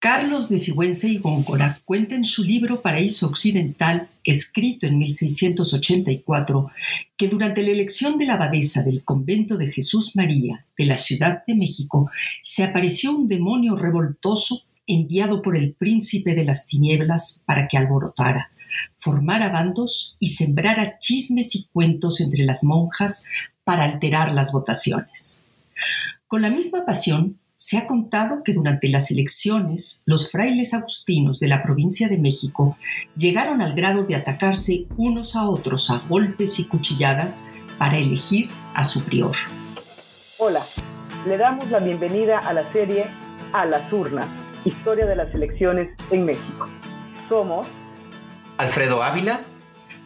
Carlos de Sigüenza y Góngora cuenta en su libro Paraíso Occidental, escrito en 1684, que durante la elección de la abadesa del convento de Jesús María de la Ciudad de México se apareció un demonio revoltoso enviado por el príncipe de las tinieblas para que alborotara, formara bandos y sembrara chismes y cuentos entre las monjas para alterar las votaciones. Con la misma pasión, se ha contado que durante las elecciones los frailes agustinos de la provincia de México llegaron al grado de atacarse unos a otros a golpes y cuchilladas para elegir a su prior. Hola, le damos la bienvenida a la serie A las urnas, historia de las elecciones en México. Somos Alfredo Ávila,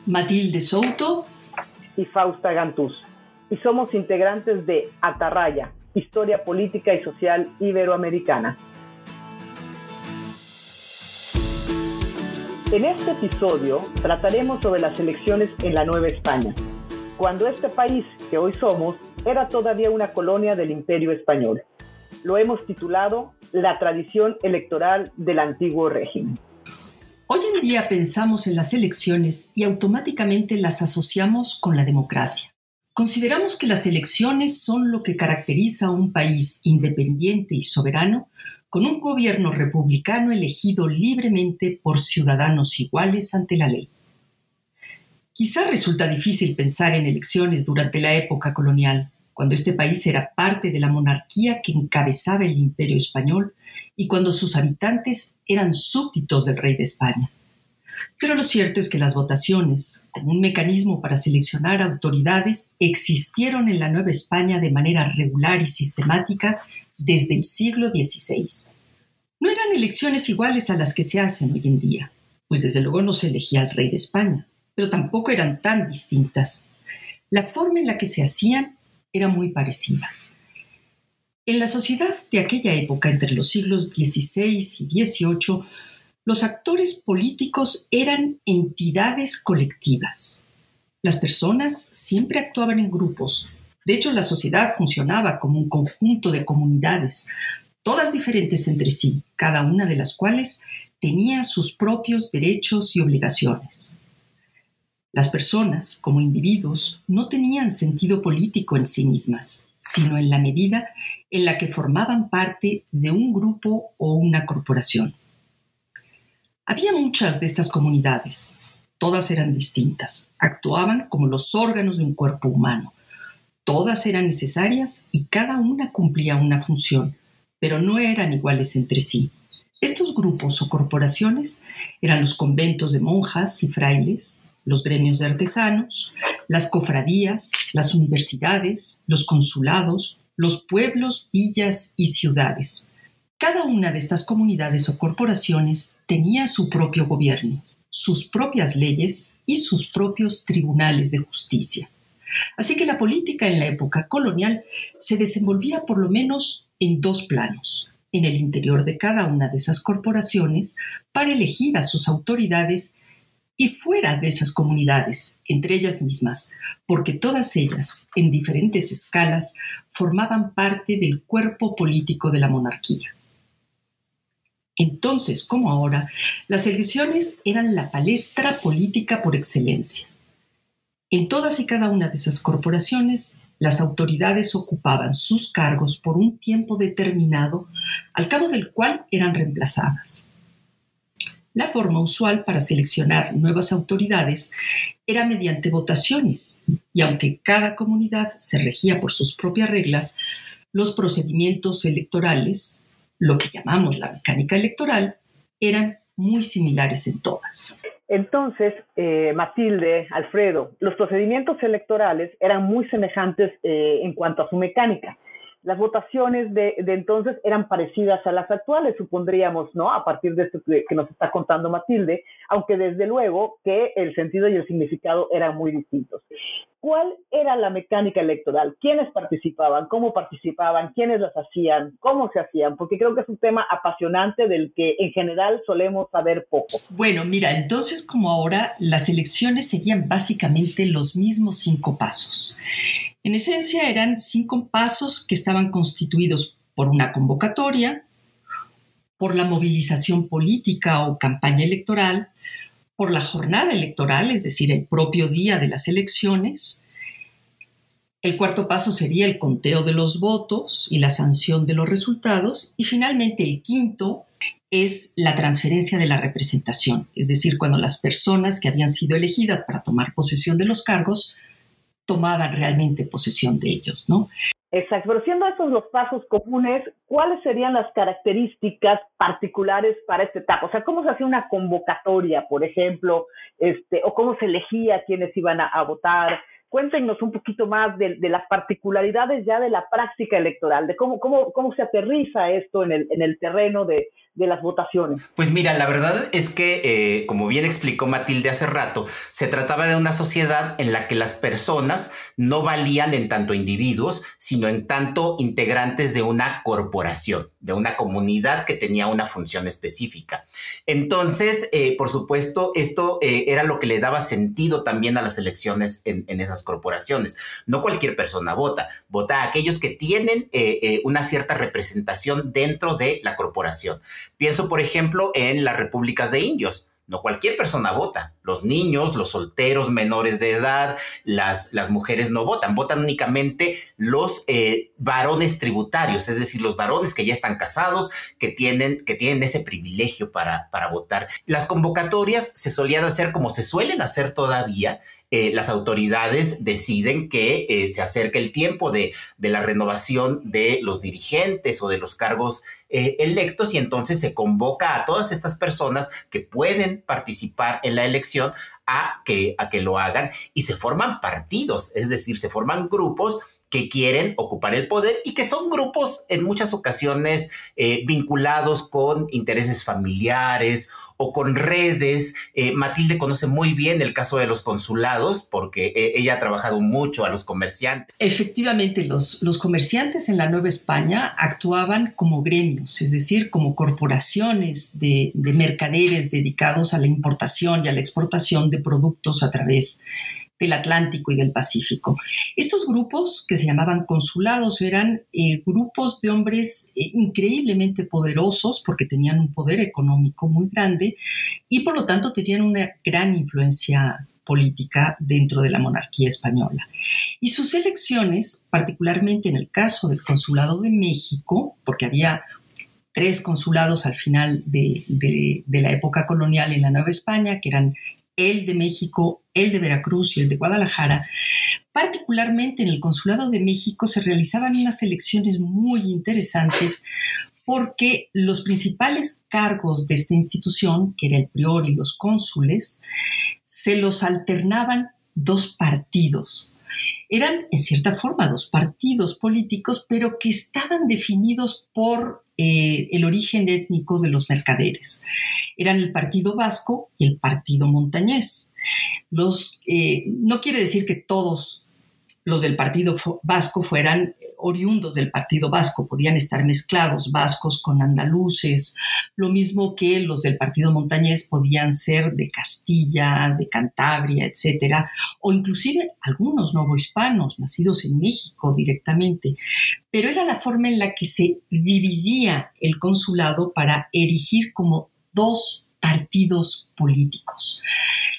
Matilde Souto y Fausta Gantús. Y somos integrantes de Atarraya, Historia Política y Social Iberoamericana. En este episodio trataremos sobre las elecciones en la Nueva España, cuando este país que hoy somos era todavía una colonia del Imperio Español. Lo hemos titulado La tradición electoral del antiguo régimen. Hoy en día pensamos en las elecciones y automáticamente las asociamos con la democracia. Consideramos que las elecciones son lo que caracteriza a un país independiente y soberano con un gobierno republicano elegido libremente por ciudadanos iguales ante la ley. Quizá resulta difícil pensar en elecciones durante la época colonial, cuando este país era parte de la monarquía que encabezaba el imperio español y cuando sus habitantes eran súbditos del rey de España. Pero lo cierto es que las votaciones, como un mecanismo para seleccionar autoridades, existieron en la Nueva España de manera regular y sistemática desde el siglo XVI. No eran elecciones iguales a las que se hacen hoy en día, pues desde luego no se elegía al rey de España, pero tampoco eran tan distintas. La forma en la que se hacían era muy parecida. En la sociedad de aquella época, entre los siglos XVI y XVIII, los actores políticos eran entidades colectivas. Las personas siempre actuaban en grupos. De hecho, la sociedad funcionaba como un conjunto de comunidades, todas diferentes entre sí, cada una de las cuales tenía sus propios derechos y obligaciones. Las personas, como individuos, no tenían sentido político en sí mismas, sino en la medida en la que formaban parte de un grupo o una corporación. Había muchas de estas comunidades. Todas eran distintas. Actuaban como los órganos de un cuerpo humano. Todas eran necesarias y cada una cumplía una función, pero no eran iguales entre sí. Estos grupos o corporaciones eran los conventos de monjas y frailes, los gremios de artesanos, las cofradías, las universidades, los consulados, los pueblos, villas y ciudades. Cada una de estas comunidades o corporaciones tenía su propio gobierno, sus propias leyes y sus propios tribunales de justicia. Así que la política en la época colonial se desenvolvía por lo menos en dos planos, en el interior de cada una de esas corporaciones para elegir a sus autoridades y fuera de esas comunidades, entre ellas mismas, porque todas ellas, en diferentes escalas, formaban parte del cuerpo político de la monarquía. Entonces, como ahora, las elecciones eran la palestra política por excelencia. En todas y cada una de esas corporaciones, las autoridades ocupaban sus cargos por un tiempo determinado, al cabo del cual eran reemplazadas. La forma usual para seleccionar nuevas autoridades era mediante votaciones, y aunque cada comunidad se regía por sus propias reglas, los procedimientos electorales lo que llamamos la mecánica electoral, eran muy similares en todas. Entonces, eh, Matilde, Alfredo, los procedimientos electorales eran muy semejantes eh, en cuanto a su mecánica las votaciones de, entonces eran parecidas a las actuales, supondríamos, ¿no? A partir de esto que, nos está contando Matilde, aunque desde luego que el sentido y el significado eran muy distintos. ¿Cuál era la mecánica electoral? ¿Quiénes participaban? ¿Cómo participaban? ¿Quiénes las hacían? ¿Cómo se hacían? Porque creo que es un tema apasionante del que en general solemos saber poco. Bueno, mira, entonces como ahora las elecciones seguían básicamente los mismos cinco pasos. En esencia eran cinco pasos que estaban constituidos por una convocatoria, por la movilización política o campaña electoral, por la jornada electoral, es decir, el propio día de las elecciones. El cuarto paso sería el conteo de los votos y la sanción de los resultados. Y finalmente el quinto es la transferencia de la representación, es decir, cuando las personas que habían sido elegidas para tomar posesión de los cargos tomaban realmente posesión de ellos, ¿no? Exacto, pero siendo estos los pasos comunes, ¿cuáles serían las características particulares para esta etapa? O sea, ¿cómo se hacía una convocatoria, por ejemplo, este, o cómo se elegía quienes iban a, votar? Cuéntenos un poquito más de, las particularidades ya de la práctica electoral, de cómo, cómo, cómo se aterriza esto en el, en el terreno de, de las votaciones. Pues mira, la verdad es que, eh, como bien explicó Matilde hace rato, se trataba de una sociedad en la que las personas no valían en tanto individuos, sino en tanto integrantes de una corporación, de una comunidad que tenía una función específica. Entonces, eh, por supuesto, esto eh, era lo que le daba sentido también a las elecciones en, en, esas corporaciones. No cualquier persona vota, vota a aquellos que tienen una cierta representación dentro de la corporación. Pienso, por ejemplo, en las repúblicas de indios. No cualquier persona vota. Los niños, los solteros menores de edad, las, las mujeres no votan. Votan únicamente los eh, varones tributarios, es decir, los varones que ya están casados, que tienen, que tienen ese privilegio para, para votar. Las convocatorias se solían hacer como se suelen hacer todavía eh, las autoridades deciden que eh, se acerque el tiempo de, la renovación de los dirigentes o de los cargos electos y entonces se convoca a todas estas personas que pueden participar en la elección a que, a que lo hagan. Y se forman partidos, es decir, se forman grupos que quieren ocupar el poder y que son grupos en muchas ocasiones vinculados con intereses familiares o con redes. Eh, Matilde conoce muy bien el caso de los consulados porque eh, ella ha trabajado mucho a los comerciantes. Efectivamente, los, los comerciantes en la Nueva España actuaban como gremios, es decir, como corporaciones de, de mercaderes dedicados a la importación y a la exportación de productos a través de del Atlántico y del Pacífico. Estos grupos, que se llamaban consulados, eran eh, grupos de hombres eh, increíblemente poderosos porque tenían un poder económico muy grande y por lo tanto tenían una gran influencia política dentro de la monarquía española. Y sus elecciones, particularmente en el caso del Consulado de México, porque había tres consulados al final de, de, la época colonial en la Nueva España, que eran el de México, el de Veracruz y el de Guadalajara, particularmente en el Consulado de México se realizaban unas elecciones muy interesantes porque los principales cargos de esta institución, que era el prior y los cónsules, se los alternaban dos partidos. Eran, en cierta forma, dos partidos políticos, pero que estaban definidos por eh, el origen étnico de los mercaderes. Eran el Partido Vasco y el Partido Montañés. Los, eh, no quiere decir que todos los del Partido Vasco fueran oriundos del Partido Vasco, podían estar mezclados vascos con andaluces, lo mismo que los del Partido Montañés podían ser de Castilla, de Cantabria, etcétera, o inclusive algunos novohispanos nacidos en México directamente. Pero era la forma en la que se dividía el consulado para erigir como dos partidos políticos.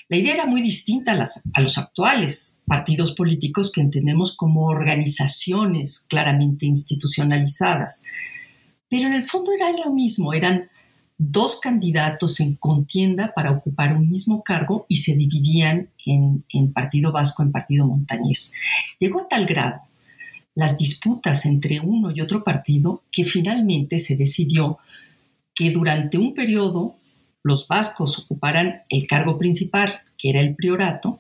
La idea era muy distinta a, los actuales partidos políticos que entendemos como organizaciones claramente institucionalizadas. Pero en el fondo era lo mismo, eran dos candidatos en contienda para ocupar un mismo cargo y se dividían en, en Partido Vasco, en Partido Montañés. Llegó a tal grado las disputas entre uno y otro partido que finalmente se decidió que durante un periodo los vascos ocuparan el cargo principal, que era el priorato,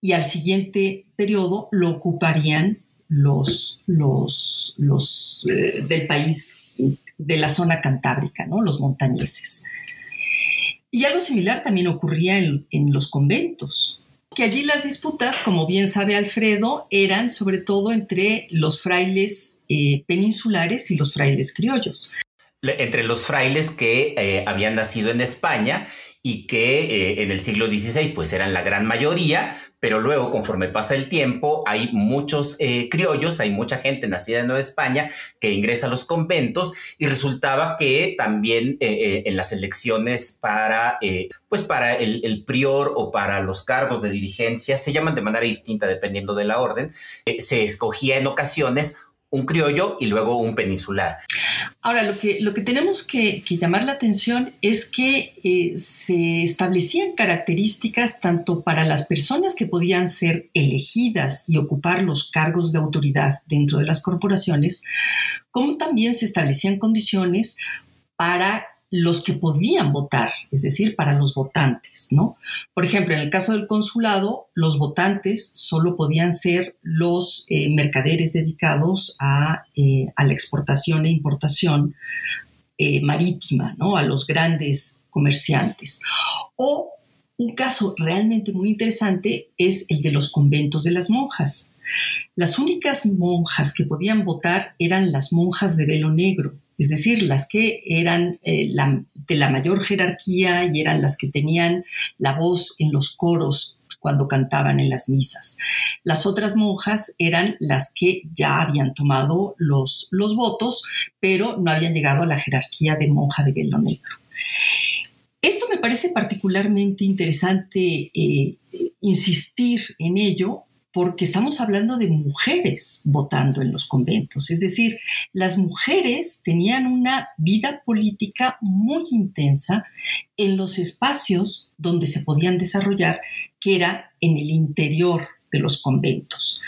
y al siguiente periodo lo ocuparían los, eh, del país de la zona cantábrica, ¿no? los montañeses. Y algo similar también ocurría en, los conventos, que allí las disputas, como bien sabe Alfredo, eran sobre todo entre los frailes eh, peninsulares y los frailes criollos entre los frailes que eh, habían nacido en España y que eh, en el siglo XVI pues eran la gran mayoría, pero luego, conforme pasa el tiempo, hay muchos eh, criollos, hay mucha gente nacida en Nueva España que ingresa a los conventos y resultaba que también en las elecciones para, pues para el, el, prior o para los cargos de dirigencia, se llaman de manera distinta dependiendo de la orden, se escogía en ocasiones un criollo y luego un peninsular. Ahora, lo que, lo que tenemos que, llamar la atención es que eh, se establecían características tanto para las personas que podían ser elegidas y ocupar los cargos de autoridad dentro de las corporaciones, como también se establecían condiciones para los que podían votar, es decir, para los votantes, ¿no? Por ejemplo, en el caso del consulado, los votantes solo podían ser los eh, mercaderes dedicados a, eh, a, la exportación e importación eh, marítima, ¿no? A los grandes comerciantes. O un caso realmente muy interesante es el de los conventos de las monjas. Las únicas monjas que podían votar eran las monjas de velo negro, es decir, las que eran eh, de la mayor jerarquía y eran las que tenían la voz en los coros cuando cantaban en las misas. Las otras monjas eran las que ya habían tomado los, votos, pero no habían llegado a la jerarquía de monja de velo negro. Esto me parece particularmente interesante eh, insistir en ello porque estamos hablando de mujeres votando en los conventos. Es decir, las mujeres tenían una vida política muy intensa en los espacios donde se podían desarrollar, que era en el interior de los conventos.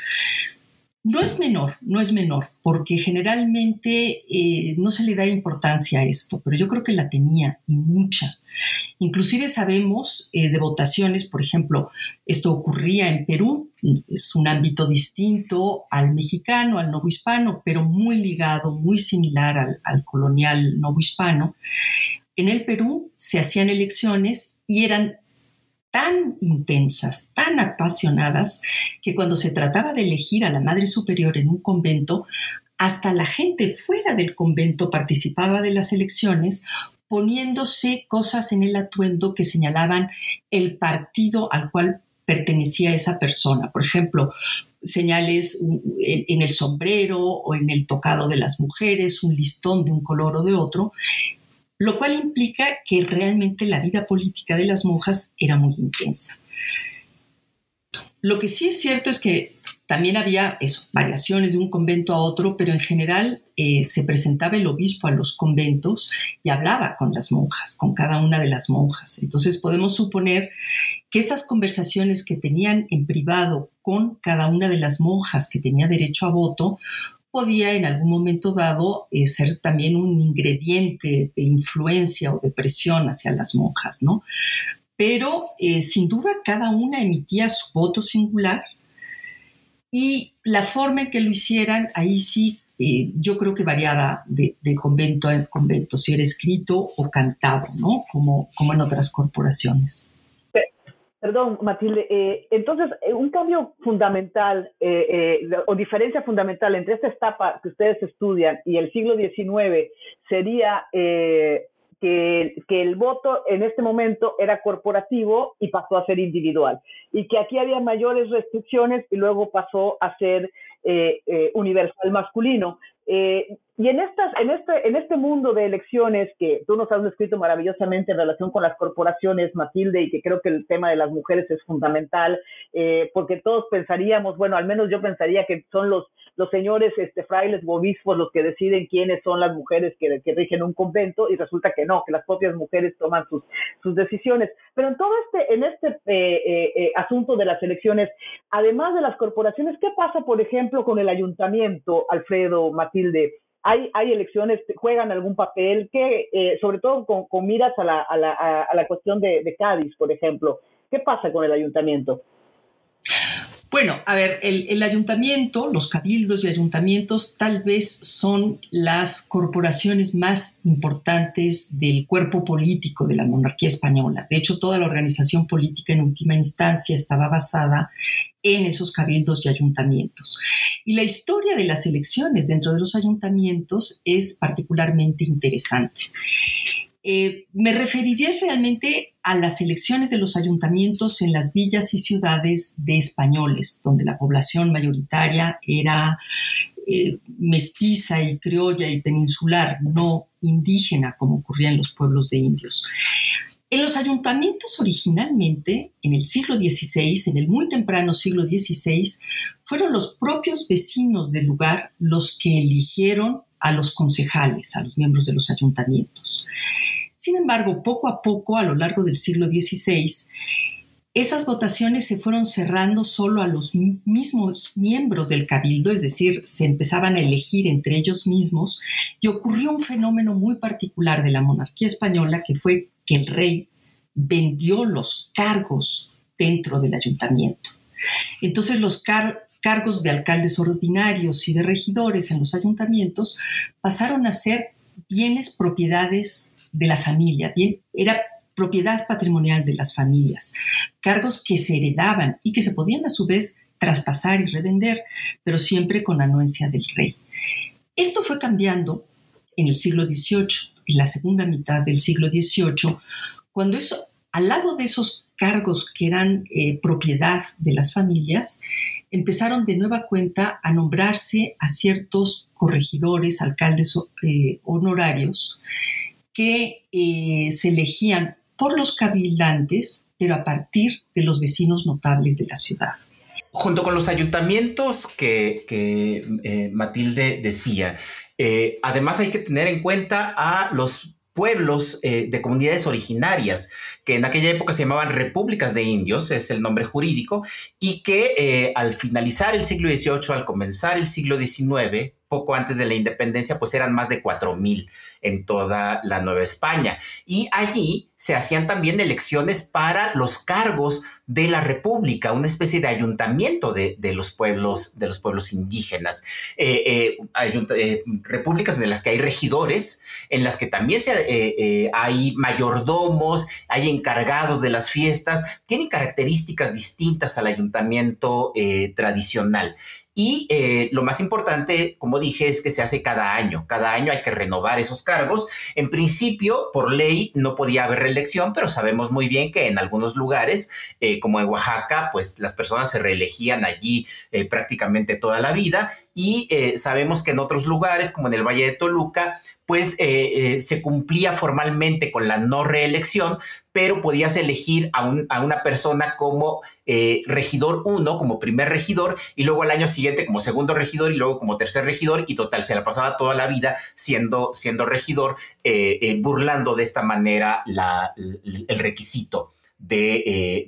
No es menor, no es menor, porque generalmente eh, no se le da importancia a esto, pero yo creo que la tenía y mucha. Inclusive sabemos eh, de votaciones, por ejemplo, esto ocurría en Perú, es un ámbito distinto al mexicano, al novohispano, pero muy ligado, muy similar al, al colonial novohispano. En el Perú se hacían elecciones y eran tan intensas, tan apasionadas, que cuando se trataba de elegir a la Madre Superior en un convento, hasta la gente fuera del convento participaba de las elecciones poniéndose cosas en el atuendo que señalaban el partido al cual pertenecía esa persona. Por ejemplo, señales en el sombrero o en el tocado de las mujeres, un listón de un color o de otro, lo cual implica que realmente la vida política de las monjas era muy intensa. Lo que sí es cierto es que también había variaciones de un convento a otro, pero en general eh, se presentaba el obispo a los conventos y hablaba con las monjas, con cada una de las monjas. Entonces podemos suponer que esas conversaciones que tenían en privado con cada una de las monjas que tenía derecho a voto podía en algún momento dado eh, ser también un ingrediente de influencia o de presión hacia las monjas, ¿no? Pero eh, sin duda cada una emitía su voto singular y la forma en que lo hicieran, ahí sí, eh, yo creo que variaba de, de, convento a convento, si era escrito o cantado, ¿no? Como, como en otras corporaciones. Perdón, Matilde. Eh, entonces, eh, un cambio fundamental eh, o diferencia fundamental entre esta etapa que ustedes estudian y el siglo XIX sería que, que, el voto en este momento era corporativo y pasó a ser individual. Y que aquí había mayores restricciones y luego pasó a ser universal masculino. Eh, y en, estas, en, este, en este mundo de elecciones que tú nos has descrito maravillosamente en relación con las corporaciones, Matilde, y que creo que el tema de las mujeres es fundamental, eh, porque todos pensaríamos, bueno, al menos yo pensaría que son los, los señores este, frailes o obispos los que deciden quiénes son las mujeres que, que rigen un convento, y resulta que no, que las propias mujeres toman sus, sus decisiones. Pero en todo este, en este eh, asunto de las elecciones, además de las corporaciones, ¿qué pasa, por ejemplo, con el ayuntamiento, Alfredo, Matilde? Hay, hay elecciones, juegan algún papel, que eh, sobre todo con, miras a la, a la, a la cuestión de, de, Cádiz, por ejemplo. ¿Qué pasa con el ayuntamiento? Bueno, a ver, el, ayuntamiento, los cabildos y ayuntamientos tal vez son las corporaciones más importantes del cuerpo político de la monarquía española. De hecho, toda la organización política en última instancia estaba basada en esos cabildos y ayuntamientos. Y la historia de las elecciones dentro de los ayuntamientos es particularmente interesante. Eh, me referiré realmente a las elecciones de los ayuntamientos en las villas y ciudades de españoles, donde la población mayoritaria era eh, mestiza y criolla y peninsular, no indígena como ocurría en los pueblos de indios. En los ayuntamientos originalmente, en el siglo XVI, en el muy temprano siglo XVI, fueron los propios vecinos del lugar los que eligieron a los concejales, a los miembros de los ayuntamientos. Sin embargo, poco a poco, a lo largo del siglo XVI, esas votaciones se fueron cerrando solo a los mismos miembros del cabildo, es decir, se empezaban a elegir entre ellos mismos, y ocurrió un fenómeno muy particular de la monarquía española, que fue que el rey vendió los cargos dentro del ayuntamiento. Entonces los cargos de alcaldes ordinarios y de regidores en los ayuntamientos pasaron a ser bienes propiedades de la familia, bien, era propiedad patrimonial de las familias, cargos que se heredaban y que se podían a su vez traspasar y revender, pero siempre con anuencia del rey. Esto fue cambiando en el siglo XVIII, en la segunda mitad del siglo XVIII, cuando eso, al lado de esos cargos que eran eh, propiedad de las familias, empezaron de nueva cuenta a nombrarse a ciertos corregidores, alcaldes eh, honorarios, que eh, se elegían por los cabildantes, pero a partir de los vecinos notables de la ciudad. Junto con los ayuntamientos que, eh, Matilde decía, además hay que tener en cuenta a los pueblos de comunidades originarias, que en aquella época se llamaban repúblicas de indios, es el nombre jurídico, y que al finalizar el siglo XVIII, al comenzar el siglo XIX, poco antes de la independencia, pues eran más de 4.000 en toda la Nueva España. Y allí se hacían también elecciones para los cargos de la República, una especie de ayuntamiento de, los, pueblos, de los pueblos indígenas. Eh, eh, eh, repúblicas de las que hay regidores, en las que también hay mayordomos, hay encargados de las fiestas, tienen características distintas al ayuntamiento tradicional. Y eh, lo más importante, como dije, es que se hace cada año. Cada año hay que renovar esos cargos. En principio, por ley, no podía haber reelección, pero sabemos muy bien que en algunos lugares, eh, como en Oaxaca, pues las personas se reelegían allí eh, prácticamente toda la vida. Y sabemos que en otros lugares, como en el Valle de Toluca, pues se cumplía formalmente con la no reelección, pero podías elegir a, una persona como eh, regidor uno, como primer regidor, y luego al año siguiente como segundo regidor y luego como tercer regidor, y total, se la pasaba toda la vida siendo, regidor, burlando de esta manera el requisito de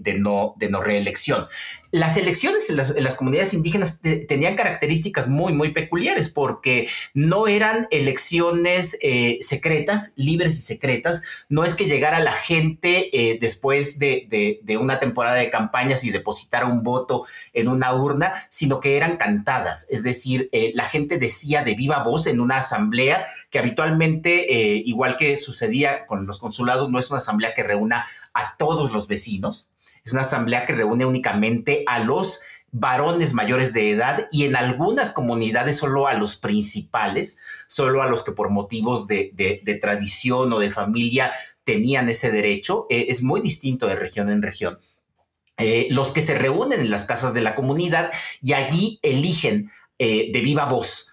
no reelección. Las elecciones en las, comunidades indígenas tenían características muy, muy peculiares porque no eran elecciones eh, secretas, libres y secretas. No es que llegara la gente eh, después de, una temporada de campañas y depositara un voto en una urna, sino que eran cantadas. Es decir, eh, la gente decía de viva voz en una asamblea que habitualmente, igual que sucedía con los consulados, no es una asamblea que reúna a todos los vecinos, es una asamblea que reúne únicamente a los varones mayores de edad y en algunas comunidades solo a los principales, solo a los que por motivos de, tradición o de familia tenían ese derecho. Eh, es muy distinto de región en región. Eh, los que se reúnen en las casas de la comunidad y allí eligen eh, de viva voz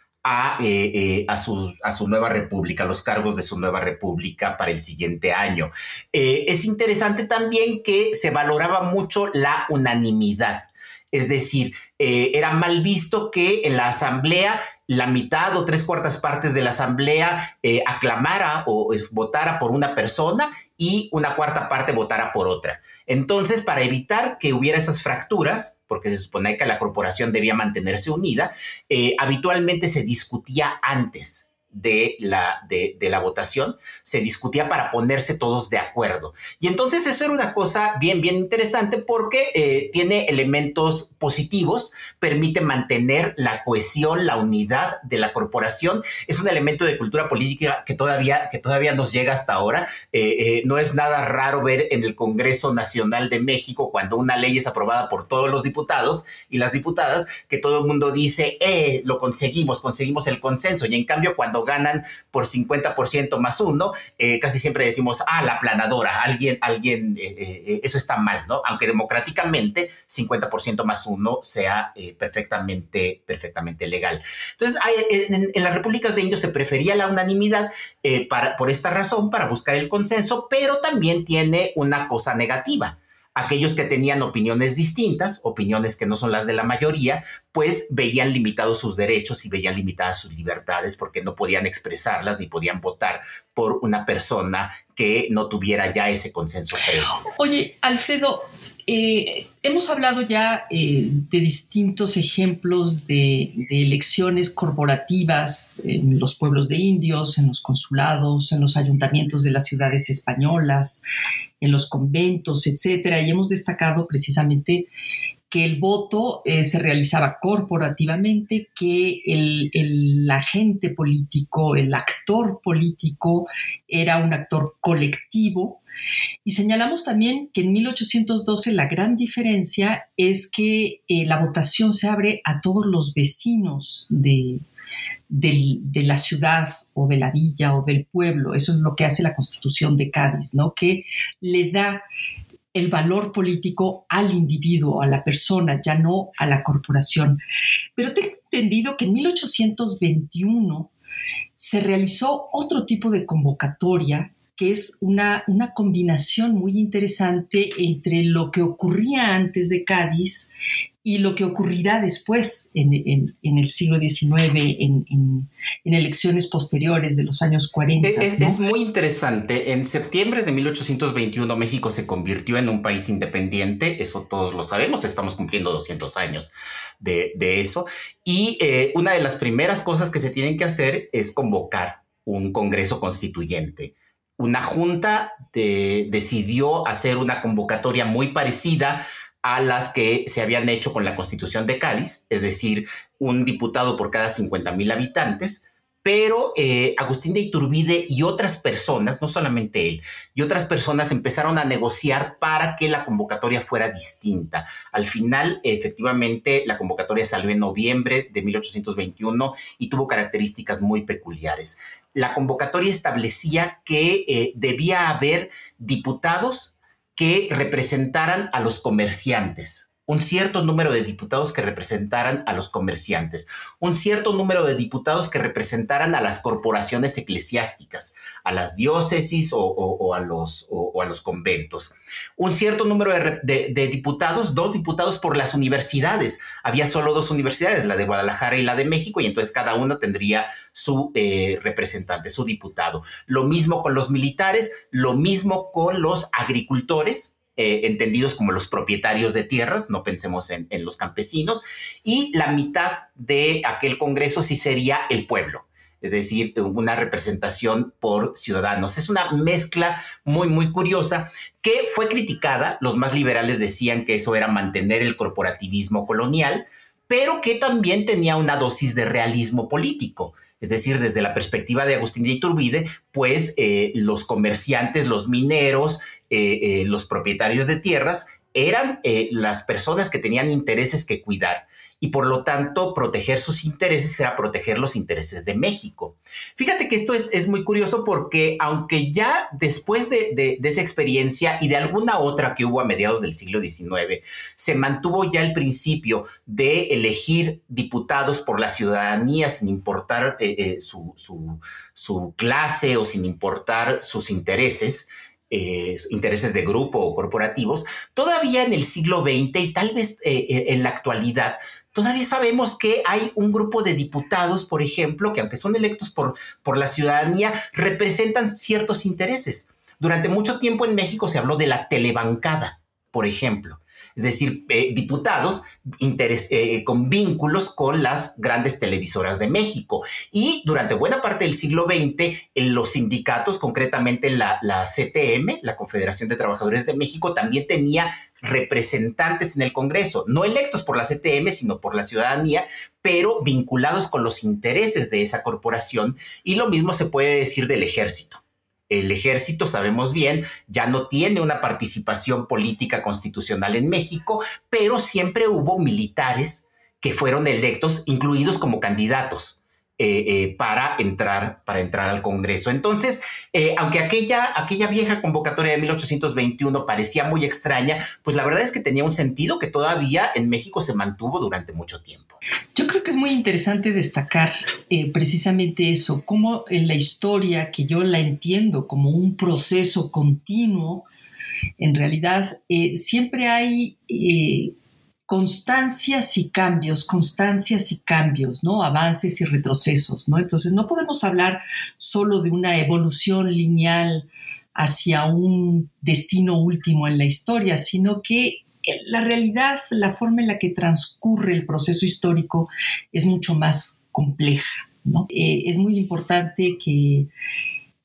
eh, eh, a, su, a, su, nueva república, los cargos de su nueva república para el siguiente año. Eh, es interesante también que se valoraba mucho la unanimidad. Es decir, era mal visto que en la asamblea la mitad o tres cuartas partes de la asamblea aclamara o votara por una persona y una cuarta parte votara por otra. Entonces, para evitar que hubiera esas fracturas, porque se supone que la corporación debía mantenerse unida, eh, habitualmente se discutía antes de la, de, la votación, se discutía para ponerse todos de acuerdo. Y entonces eso era una cosa bien, bien interesante porque eh, tiene elementos positivos, permite mantener la cohesión, la unidad de la corporación. Es un elemento de cultura política que todavía, que todavía nos llega hasta ahora. Eh, eh, no es nada raro ver en el Congreso Nacional de México cuando una ley es aprobada por todos los diputados y las diputadas, que todo el mundo dice, eh, lo conseguimos, conseguimos el consenso. Y en cambio, cuando ganan por 50% más uno, eh, casi siempre decimos, ah, la planadora, alguien, alguien, eh, eso está mal, ¿no? Aunque democráticamente 50% más uno sea perfectamente, perfectamente legal. Entonces, en, en, las repúblicas de indios se prefería la unanimidad para, por esta razón, para buscar el consenso, pero también tiene una cosa negativa aquellos que tenían opiniones distintas, opiniones que no son las de la mayoría, pues veían limitados sus derechos y veían limitadas sus libertades porque no podían expresarlas ni podían votar por una persona que no tuviera ya ese consenso Oye, Alfredo, eh, hemos hablado ya eh, de distintos ejemplos de, elecciones corporativas en los pueblos de indios, en los consulados, en los ayuntamientos de las ciudades españolas, en los conventos, etcétera, y hemos destacado precisamente que el voto eh, se realizaba corporativamente, que el, el, agente político, el actor político era un actor colectivo y señalamos también que en 1812 la gran diferencia es que eh, la votación se abre a todos los vecinos de, de, la ciudad o de la villa o del pueblo. Eso es lo que hace la constitución de Cádiz, ¿no? Que le da el valor político al individuo, a la persona, ya no a la corporación. Pero tengo entendido que en 1821 se realizó otro tipo de convocatoria que es una, una combinación muy interesante entre lo que ocurría antes de Cádiz y lo que ocurrirá después en, el siglo XIX, en, elecciones posteriores de los años 40. Es, muy interesante. En septiembre de 1821 México se convirtió en un país independiente, eso todos lo sabemos, estamos cumpliendo 200 años de, eso. Y eh, una de las primeras cosas que se tienen que hacer es convocar un Congreso Constituyente una junta decidió hacer una convocatoria muy parecida a las que se habían hecho con la Constitución de Cádiz, es decir, un diputado por cada 50 mil habitantes, pero eh, Agustín de Iturbide y otras personas, no solamente él, y otras personas empezaron a negociar para que la convocatoria fuera distinta. Al final, efectivamente, la convocatoria salió en noviembre de 1821 y tuvo características muy peculiares la convocatoria establecía que eh, debía haber diputados que representaran a los comerciantes, un cierto número de diputados que representaran a los comerciantes, un cierto número de diputados que representaran a las corporaciones eclesiásticas, a las diócesis o, a, los, a, los, conventos, un cierto número de, diputados, dos diputados por las universidades. Había solo dos universidades, la de Guadalajara y la de México, y entonces cada uno tendría su eh, representante, su diputado. Lo mismo con los militares, lo mismo con los agricultores eh, entendidos como los propietarios de tierras, no pensemos en, los campesinos, y la mitad de aquel Congreso sí sería el pueblo es decir, una representación por ciudadanos. Es una mezcla muy, muy curiosa que fue criticada. Los más liberales decían que eso era mantener el corporativismo colonial, pero que también tenía una dosis de realismo político. Es decir, desde la perspectiva de Agustín de Iturbide, pues eh, los comerciantes, los mineros, eh, eh, los propietarios de tierras eran las personas que tenían intereses que cuidar y por lo tanto proteger sus intereses era proteger los intereses de México. Fíjate que esto es, muy curioso porque aunque ya después de, esa experiencia y de alguna otra que hubo a mediados del siglo XIX, se mantuvo ya el principio de elegir diputados por la ciudadanía sin importar eh, eh, su, su clase o sin importar sus intereses, eh, intereses de grupo o corporativos, todavía en el siglo XX y tal vez en la actualidad Todavía sabemos que hay un grupo de diputados, por ejemplo, que aunque son electos por, por la ciudadanía, representan ciertos intereses. Durante mucho tiempo en México se habló de la telebancada, por ejemplo es decir, eh, diputados eh, con vínculos con las grandes televisoras de México. Y durante buena parte del siglo XX, en los sindicatos, concretamente la, la CTM, la Confederación de Trabajadores de México, también tenía representantes en el Congreso, no electos por la CTM, sino por la ciudadanía, pero vinculados con los intereses de esa corporación. Y lo mismo se puede decir del ejército el ejército, sabemos bien, ya no tiene una participación política constitucional en México, pero siempre hubo militares que fueron electos, incluidos como candidatos eh, eh, para, entrar, para entrar al Congreso. Entonces, eh, aunque aquella, aquella vieja convocatoria de 1821 parecía muy extraña, pues la verdad es que tenía un sentido que todavía en México se mantuvo durante mucho tiempo. Yo creo que es muy interesante destacar precisamente eso, cómo en la historia, que yo la entiendo como un proceso continuo, en realidad siempre hay constancias y cambios, constancias y cambios, ¿no? Avances y retrocesos, ¿no? Entonces no podemos hablar solo de una evolución lineal hacia un destino último en la historia, sino que la realidad, la forma en la que transcurre el proceso histórico es mucho más compleja, ¿no? Eh, es muy importante que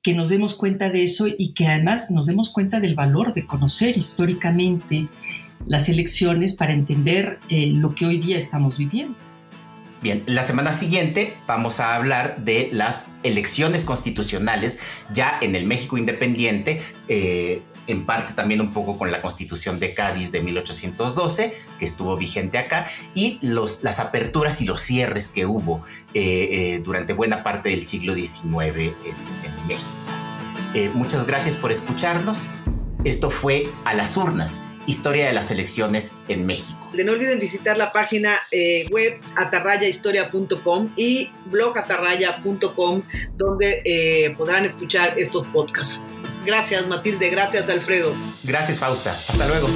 que nos demos cuenta de eso y que además nos demos cuenta del valor de conocer históricamente las elecciones para entender eh, lo que hoy día estamos viviendo. Bien, la semana siguiente vamos a hablar de las elecciones constitucionales ya en el México independiente, eh, en parte también un poco con la constitución de Cádiz de 1812, que estuvo vigente acá, y los, las aperturas y los cierres que hubo eh, durante buena parte del siglo XIX en, en México. muchas gracias por escucharnos. Esto fue A las Urnas historia de las elecciones en México. No olviden visitar la página eh, web atarrayahistoria.com y blogatarraya.com donde eh, podrán escuchar estos podcasts. Gracias Matilde, gracias Alfredo. Gracias Fausta, hasta luego.